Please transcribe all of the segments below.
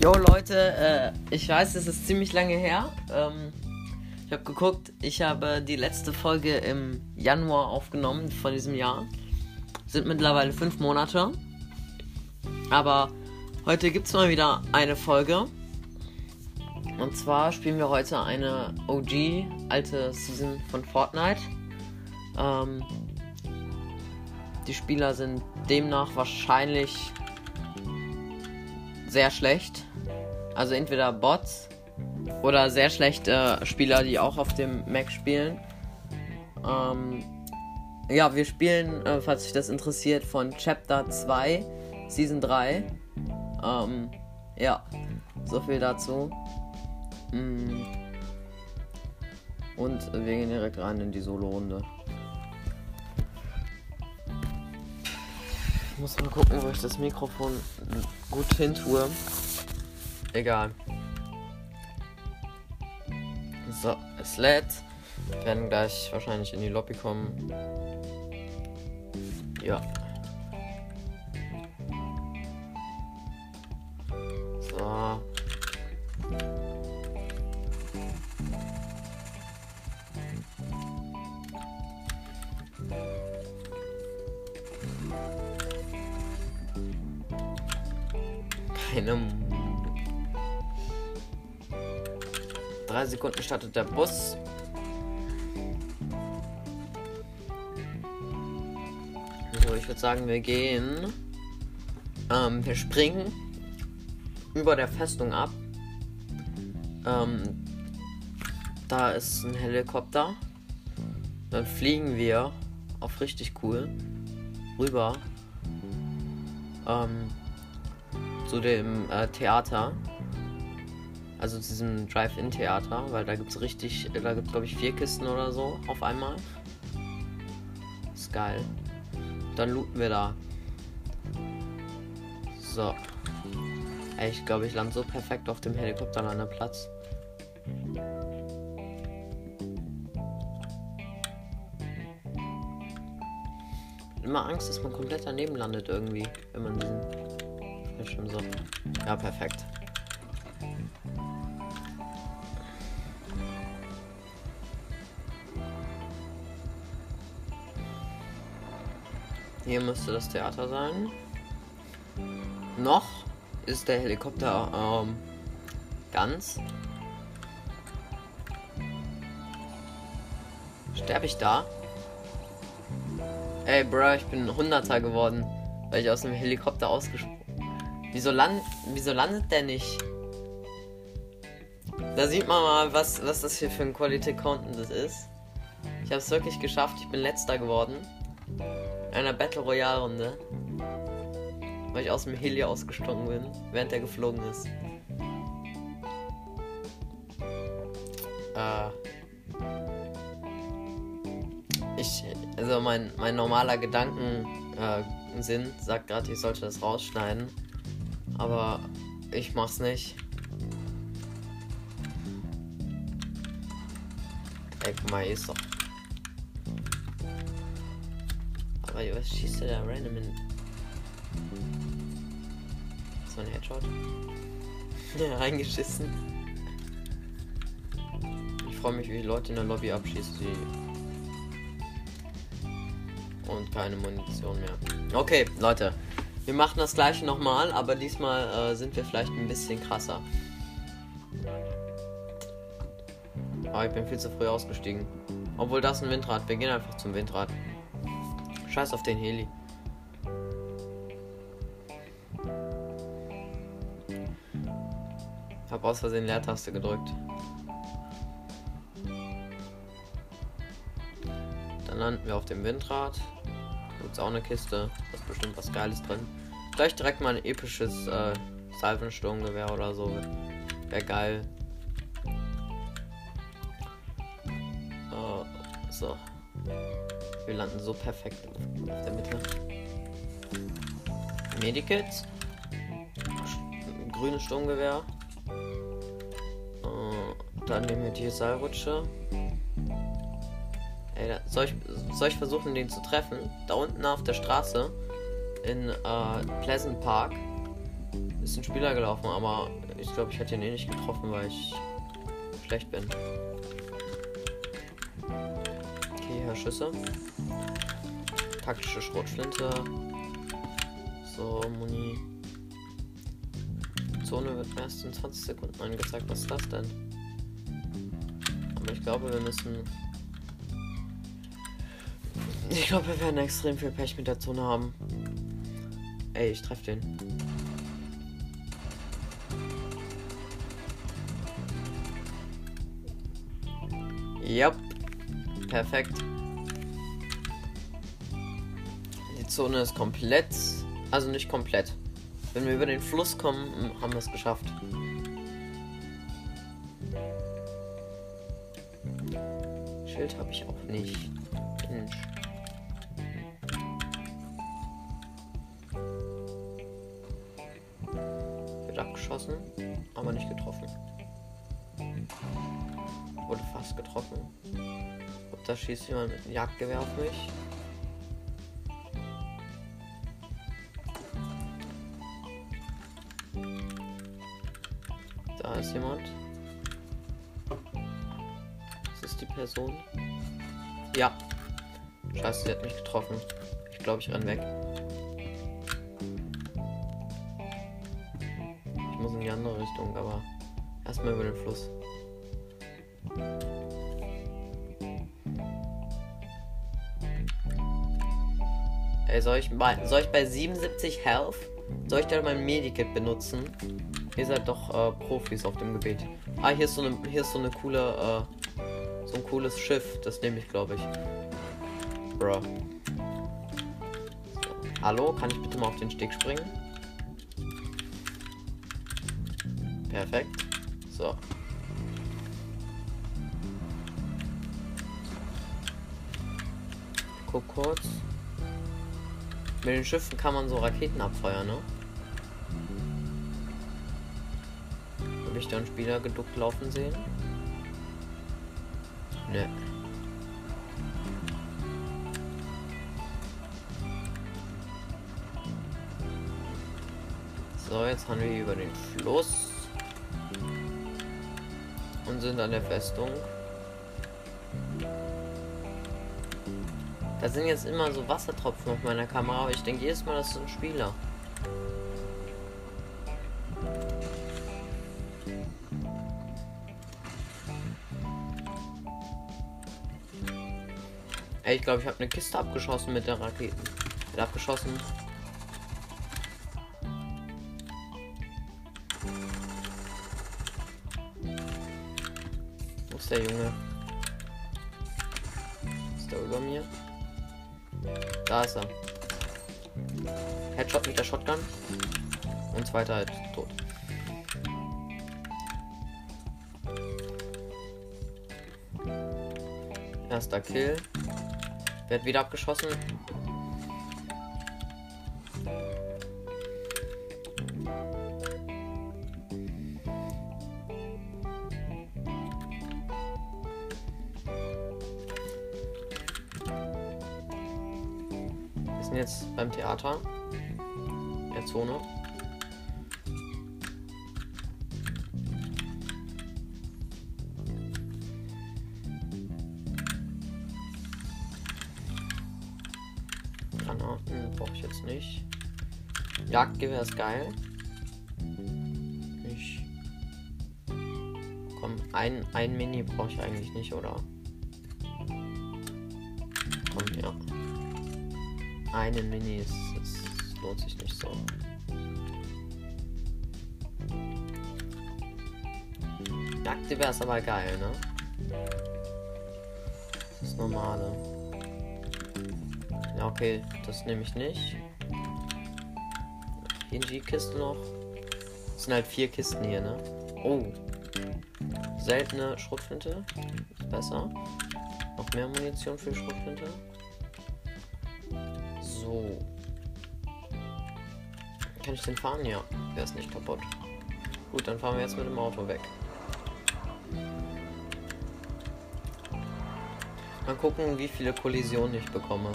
Jo Leute, äh, ich weiß, es ist ziemlich lange her. Ähm, ich habe geguckt, ich habe die letzte Folge im Januar aufgenommen von diesem Jahr. Sind mittlerweile fünf Monate. Aber heute gibt es mal wieder eine Folge. Und zwar spielen wir heute eine OG, alte Season von Fortnite. Ähm, die Spieler sind demnach wahrscheinlich sehr schlecht. Also entweder Bots oder sehr schlechte Spieler, die auch auf dem Mac spielen. Ähm, ja, wir spielen, äh, falls euch das interessiert, von Chapter 2, Season 3. Ähm, ja, so viel dazu. Mm. Und wir gehen direkt rein in die Solo-Runde. Ich muss mal gucken, wo ich das Mikrofon gut hin tue. Egal. So, es lädt. Wir werden gleich wahrscheinlich in die Lobby kommen. Ja. So. Keine. Drei Sekunden startet der Bus. So, ich würde sagen, wir gehen. Ähm, wir springen über der Festung ab. Ähm, da ist ein Helikopter. Dann fliegen wir auf richtig cool rüber ähm, zu dem äh, Theater. Also zu diesem Drive-In-Theater, weil da gibt es richtig, da gibt es glaube ich vier Kisten oder so auf einmal. Ist geil. Dann looten wir da. So. Ey, ich glaube, ich lande so perfekt auf dem Helikopterlandeplatz. Immer Angst, dass man komplett daneben landet irgendwie, wenn man diesen Bildschirm so. Ja, perfekt. Hier müsste das Theater sein. Noch ist der Helikopter ähm, ganz. Sterbe ich da? Ey, Bro, ich bin 100er geworden, weil ich aus dem Helikopter ausgesprungen Wieso, land wieso landet der nicht? Da sieht man mal, was, was das hier für ein Quality Content ist. Ich habe es wirklich geschafft. Ich bin letzter geworden. In einer Battle Royale Runde. Weil ich aus dem Heli ausgesprungen bin, während er geflogen ist. Äh. Ich, also mein, mein normaler Gedankensinn äh, sagt gerade, ich sollte das rausschneiden. Aber ich mach's nicht. Ey, guck mal, ist doch. Aber was schießt der da random in? So ein Headshot. reingeschissen. Ich freue mich, wie die Leute in der Lobby abschießen. Die und keine Munition mehr. Okay, Leute. Wir machen das gleiche nochmal, aber diesmal äh, sind wir vielleicht ein bisschen krasser. Aber ich bin viel zu früh ausgestiegen. Obwohl das ein Windrad. Wir gehen einfach zum Windrad. Scheiß auf den Heli. Hab aus Versehen Leertaste gedrückt. Dann landen wir auf dem Windrad. Gibt's auch eine Kiste. Da ist bestimmt was Geiles drin. Vielleicht direkt mal ein episches äh, Salvensturmgewehr oder so. Wäre geil. Uh, so. Wir landen so perfekt auf der Mitte. Medikits. Grünes Sturmgewehr. Uh, dann nehmen wir die Seilrutsche. Da, soll, ich, soll ich versuchen, den zu treffen? Da unten auf der Straße in äh, Pleasant Park Ist ein Spieler gelaufen, aber ich glaube, ich hätte ihn eh nicht getroffen, weil ich schlecht bin. Okay, Herr Schüsse. Taktische Schrotflinte. So, Muni. Zone wird erst in 20 Sekunden angezeigt. Was ist das denn? Aber ich glaube, wir müssen. Ich glaube, wir werden extrem viel Pech mit der Zone haben. Ey, ich treffe den. Yep. Perfekt. Die Zone ist komplett. Also nicht komplett. Wenn wir über den Fluss kommen, haben wir es geschafft. Schild habe ich auch nicht. Mensch. Wird abgeschossen, aber nicht getroffen. Wurde fast getroffen. Ob da schießt jemand mit einem Jagdgewehr auf mich? Da ist jemand. Das ist die Person. Ja. Scheiße, sie hat mich getroffen. Ich glaube, ich renn weg. Ich muss in die andere Richtung, aber erstmal über den Fluss. Ey, soll ich, bei, soll ich bei 77 Health, soll ich da mein Medikit benutzen? Ihr seid doch äh, Profis auf dem Gebiet. Ah, hier ist so eine, hier ist so eine coole, äh, so ein cooles Schiff. Das nehme ich, glaube ich. Bro. Hallo, kann ich bitte mal auf den Steg springen? Perfekt. So. Guck kurz. Mit den Schiffen kann man so Raketen abfeuern, ne? Habe ich da einen Spieler geduckt laufen sehen? Ne. So, jetzt haben wir über den Fluss sind an der Festung. Da sind jetzt immer so Wassertropfen auf meiner Kamera, aber ich denke jedes Mal, das ist ein Spieler. Ey, ich glaube, ich habe eine Kiste abgeschossen mit der Rakete. Wird abgeschossen. Ist der Junge? Ist der über mir? Da ist er. Headshot mit der Shotgun. Und zweiter halt tot. Erster Kill. Wird wieder abgeschossen. Sind jetzt beim Theater. Der Zone. Granaten brauche ich jetzt nicht. Jagdgewehr ist geil. Ich. Komm, ein, ein Mini brauche ich eigentlich nicht, oder? Einen Mini ist, das lohnt sich nicht so. Jagdgewehr ist aber geil, ne? Das normale. Ja, okay, das nehme ich nicht. PNG-Kiste noch. Das sind halt vier Kisten hier, ne? Oh. Seltene Schrotflinte. Ist besser. Noch mehr Munition für Schrotflinte. So. Kann ich den fahren? Ja. Der ist nicht kaputt. Gut, dann fahren wir jetzt mit dem Auto weg. Mal gucken, wie viele Kollisionen ich bekomme.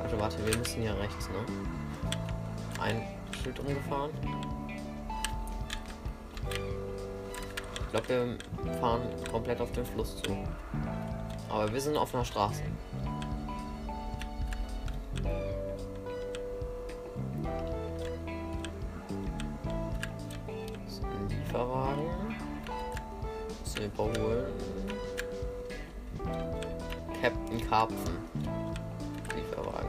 Warte, warte, wir müssen ja rechts, ne? ein Schild umgefahren. Ich glaube, wir fahren komplett auf den Fluss zu. Aber wir sind auf einer Straße. Wir überholen. Captain Karpfen. Lieferwagen.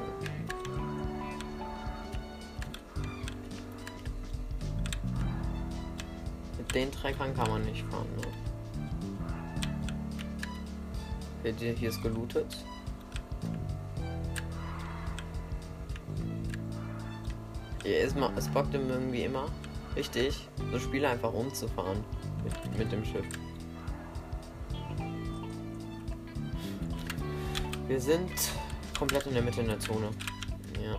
Mit den Treckern kann man nicht fahren, ne? Hier, ist gelootet. Hier ist mal, es bockt ihm irgendwie immer richtig, so Spiele einfach umzufahren mit, mit dem Schiff. Wir sind komplett in der Mitte in der Zone. Ja.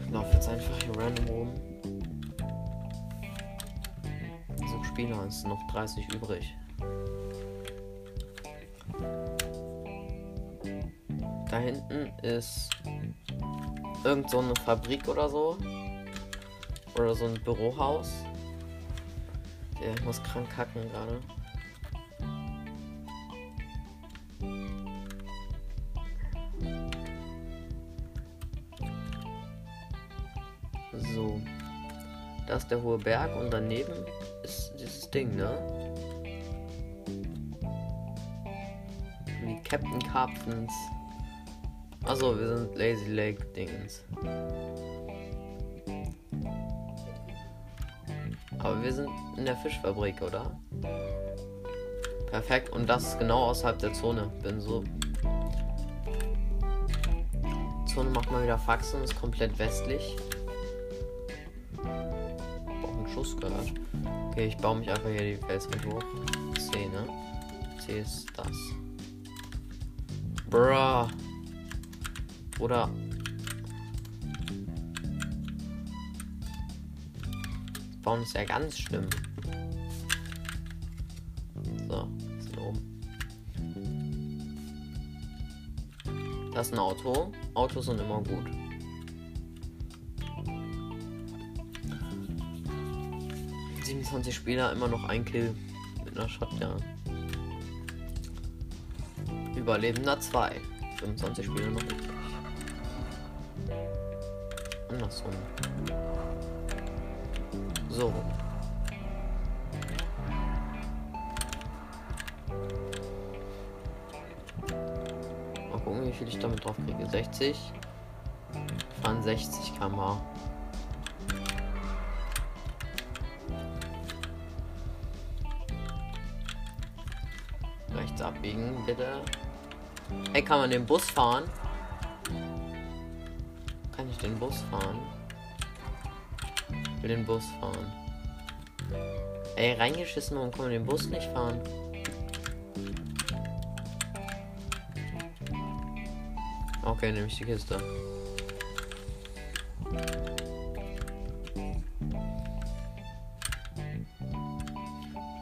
Ich laufe jetzt einfach hier random rum. So Spieler, es sind noch 30 übrig. Da hinten ist irgend so eine Fabrik oder so. Oder so ein Bürohaus. Der muss krank kacken gerade. So. Da ist der hohe Berg und daneben ist dieses Ding, ne? Wie Captain Carpens. Also wir sind Lazy Lake Dingens. Wir sind in der Fischfabrik, oder? Perfekt. Und das ist genau außerhalb der Zone. Bin so. Zone macht mal wieder Faxen, ist komplett westlich. Auch einen Schuss gehört. Okay, ich baue mich einfach hier die Felswand hoch. C, ne? C ist das. Bruh. Oder Bauen ist ja ganz schlimm. So, sind oben. Das ist ein Auto. Autos sind immer gut. ...27 Spieler, immer noch ein Kill mit einer Shotgun. Überlebender 2. 25 Spieler noch übrig. Andersrum. So. Mal gucken, wie viel ich damit drauf kriege. 60. Fahren 60 km Rechts abbiegen, bitte. Ey, kann man den Bus fahren? Kann ich den Bus fahren? Will den Bus fahren. Ey, reingeschissen, warum kann man den Bus nicht fahren? Okay, nehme ich die Kiste.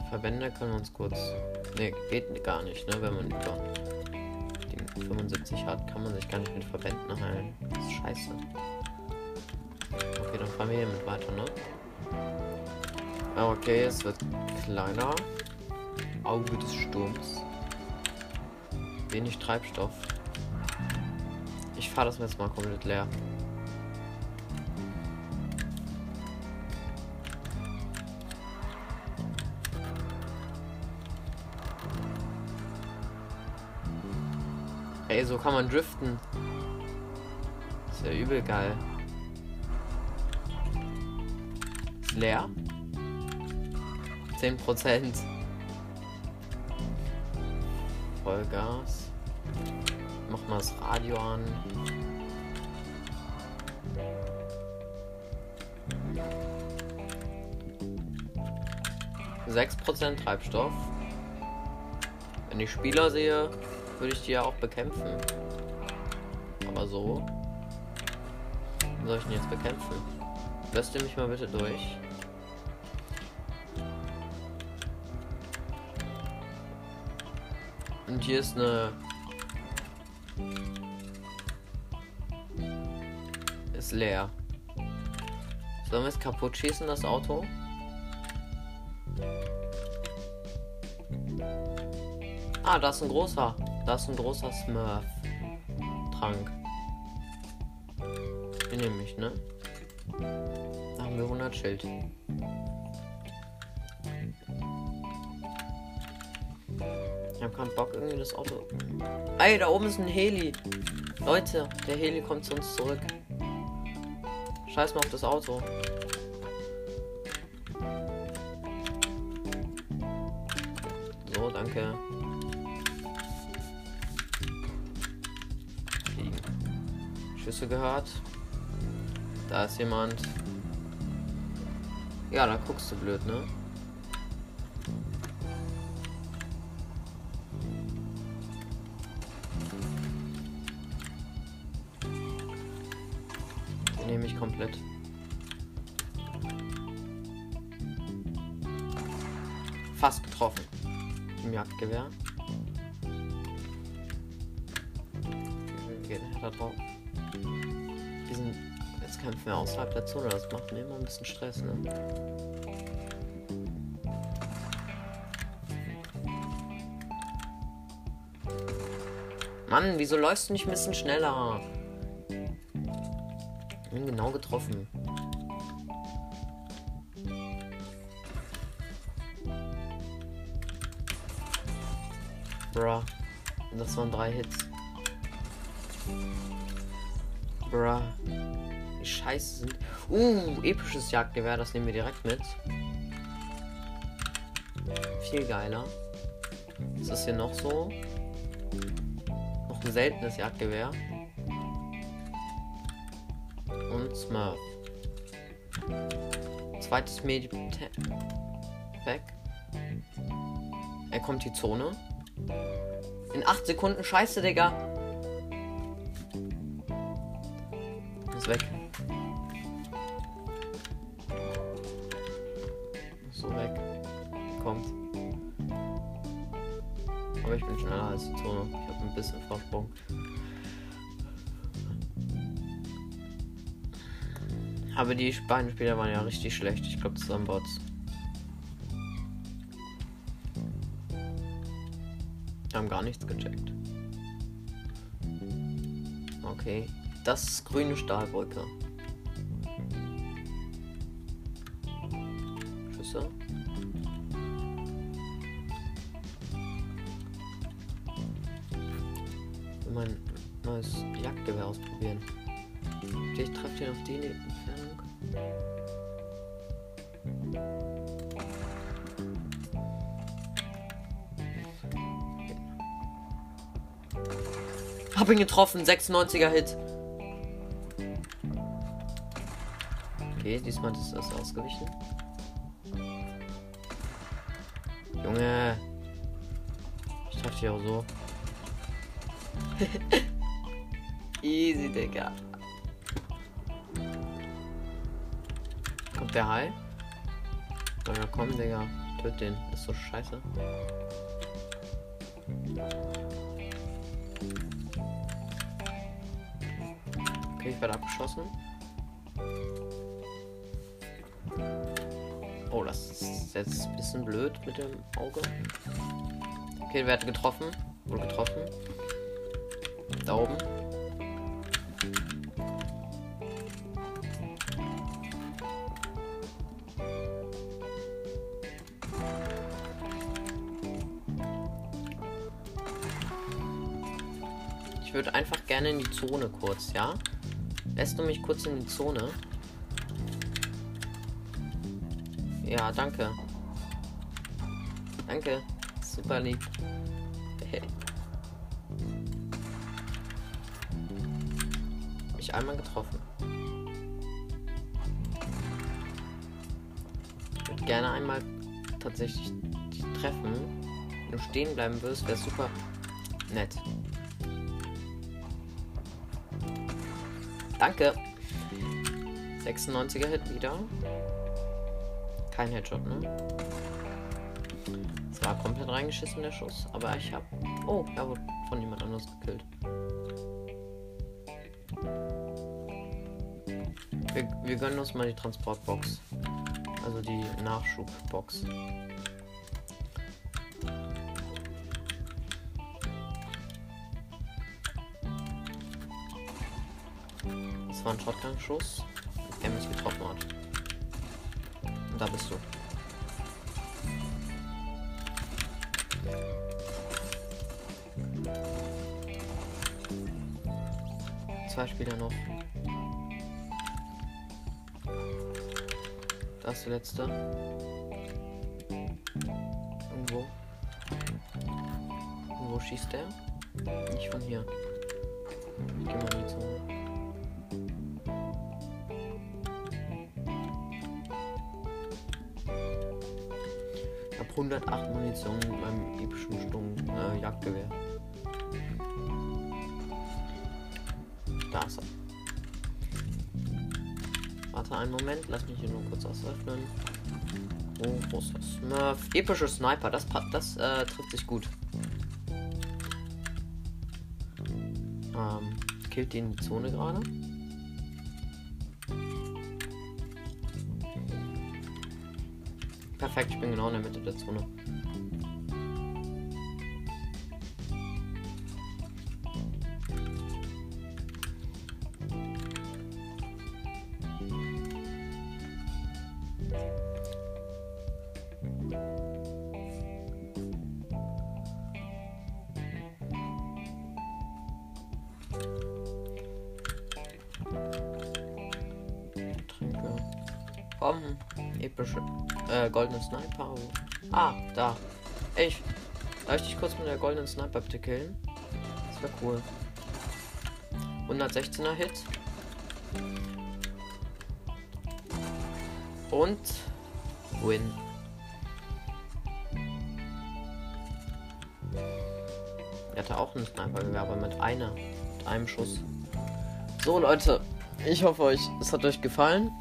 Verbände können wir uns kurz. Ne, geht gar nicht, ne? Wenn man über die 75 hat, kann man sich gar nicht mit Verbänden heilen. Das ist scheiße. Okay, dann fahren wir hier mit weiter, ne? Okay, es wird kleiner. Auge des Sturms. Wenig Treibstoff. Ich fahre das jetzt mal komplett leer. Ey, so kann man driften. Ist ja übel geil. Leer. 10 Prozent. Vollgas. Mach mal das Radio an. Sechs Prozent Treibstoff. Wenn ich Spieler sehe, würde ich die ja auch bekämpfen. Aber so. Wie soll ich ihn jetzt bekämpfen? Lässt du mich mal bitte durch? Hier ist eine. Ist leer. Sollen wir es kaputt schießen, das Auto? Ah, da ist ein großer. Da ist ein großer Smurf-Trank. Den nehme ich, ne? Da haben wir 100 Schild. Habe keinen Bock, irgendwie das Auto. Ey, da oben ist ein Heli. Leute, der Heli kommt zu uns zurück. Scheiß mal auf das Auto. So, danke. Schüsse gehört. Da ist jemand. Ja, da guckst du blöd, ne? Komplett. Fast getroffen. Im Jagdgewehr. Geht er da drauf. Die. Jetzt kämpfen wir außerhalb der Zone. Das macht mir immer ein bisschen Stress, ne? Mann, wieso läufst du nicht ein bisschen schneller? Ich bin genau getroffen. Bruh. Das waren drei Hits. Bruh. Wie scheiße sind. Uh, episches Jagdgewehr, das nehmen wir direkt mit. Viel geiler. Was ist hier noch so? Noch ein seltenes Jagdgewehr. Smurf. Zweites Medipack. Er kommt die Zone. In 8 Sekunden. Scheiße, Digga. Ist weg. So weg. Kommt. Aber ich bin schneller als die Zone. Ich habe ein bisschen Vorsprung. Aber die beiden Spieler waren ja richtig schlecht. Ich glaube, das waren Bots. haben gar nichts gecheckt. Okay. Das ist grüne Stahlbrücke. Schüsse. mein neues Jagdgewehr ausprobieren. Ich treffe den auf die Entfernung. Hab ihn getroffen, 96er Hit. Okay, diesmal ist das ausgewichen. Junge. Ich treffe dich auch so. Easy, Digga. Kommt der Hai? Soll ja kommen, Digga. Töt den. ist so scheiße. Okay, ich werde abgeschossen. Oh, das ist jetzt ein bisschen blöd mit dem Auge. Okay, wer hat getroffen? Wohl getroffen. Da oben. Die Zone kurz, ja? Lässt du mich kurz in die Zone? Ja, danke. Danke. Super lieb. Mich einmal getroffen. Ich würde gerne einmal tatsächlich dich treffen. Wenn du stehen bleiben wirst, wäre super nett. Danke. 96er Hit wieder. Kein Headshot, ne? war komplett reingeschissen, der Schuss. Aber ich hab. Oh, er wurde von jemand anders gekillt. Wir, wir gönnen uns mal die Transportbox. Also die Nachschubbox. Das war ein Shotgun-Schuss, der mich getroffen hat. Und da bist du. Zwei Spieler noch. Das ist der letzte. Irgendwo. Wo schießt der? Nicht von hier. Ich geh mal in die Zone. Ich hab 108 Munition mit meinem epischen Sturm äh, Jagdgewehr. Da ist er. Warte einen Moment, lass mich hier nur kurz ausöffnen. Oh, wo ist das? Smurf. Epische Sniper, das, das äh, trifft sich gut. Ähm, killt den die Zone gerade. Perfekt, ich bin genau in der Mitte der Zone. Komm, epische, äh, goldene Sniper. Ah, da. Ich, darf ich dich kurz mit der goldenen Sniper bitte killen? Das wäre cool. 116er Hit. Und Win. Er hatte auch einen Sniper, aber mit einer, mit einem Schuss. So Leute, ich hoffe euch, es hat euch gefallen.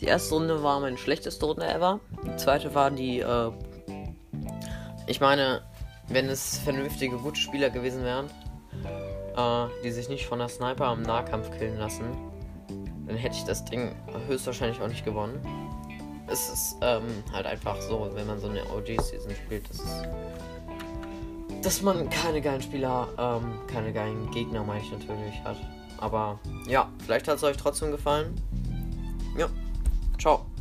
Die erste Runde war meine schlechteste Runde ever. Die zweite war die, äh, ich meine, wenn es vernünftige, gute Spieler gewesen wären, äh, die sich nicht von der Sniper am Nahkampf killen lassen, dann hätte ich das Ding höchstwahrscheinlich auch nicht gewonnen. Es ist ähm, halt einfach so, wenn man so eine OG-Season spielt, dass, es, dass man keine geilen Spieler, ähm, keine geilen Gegner, meine ich natürlich, hat. Aber ja, vielleicht hat es euch trotzdem gefallen. Ja, ciao.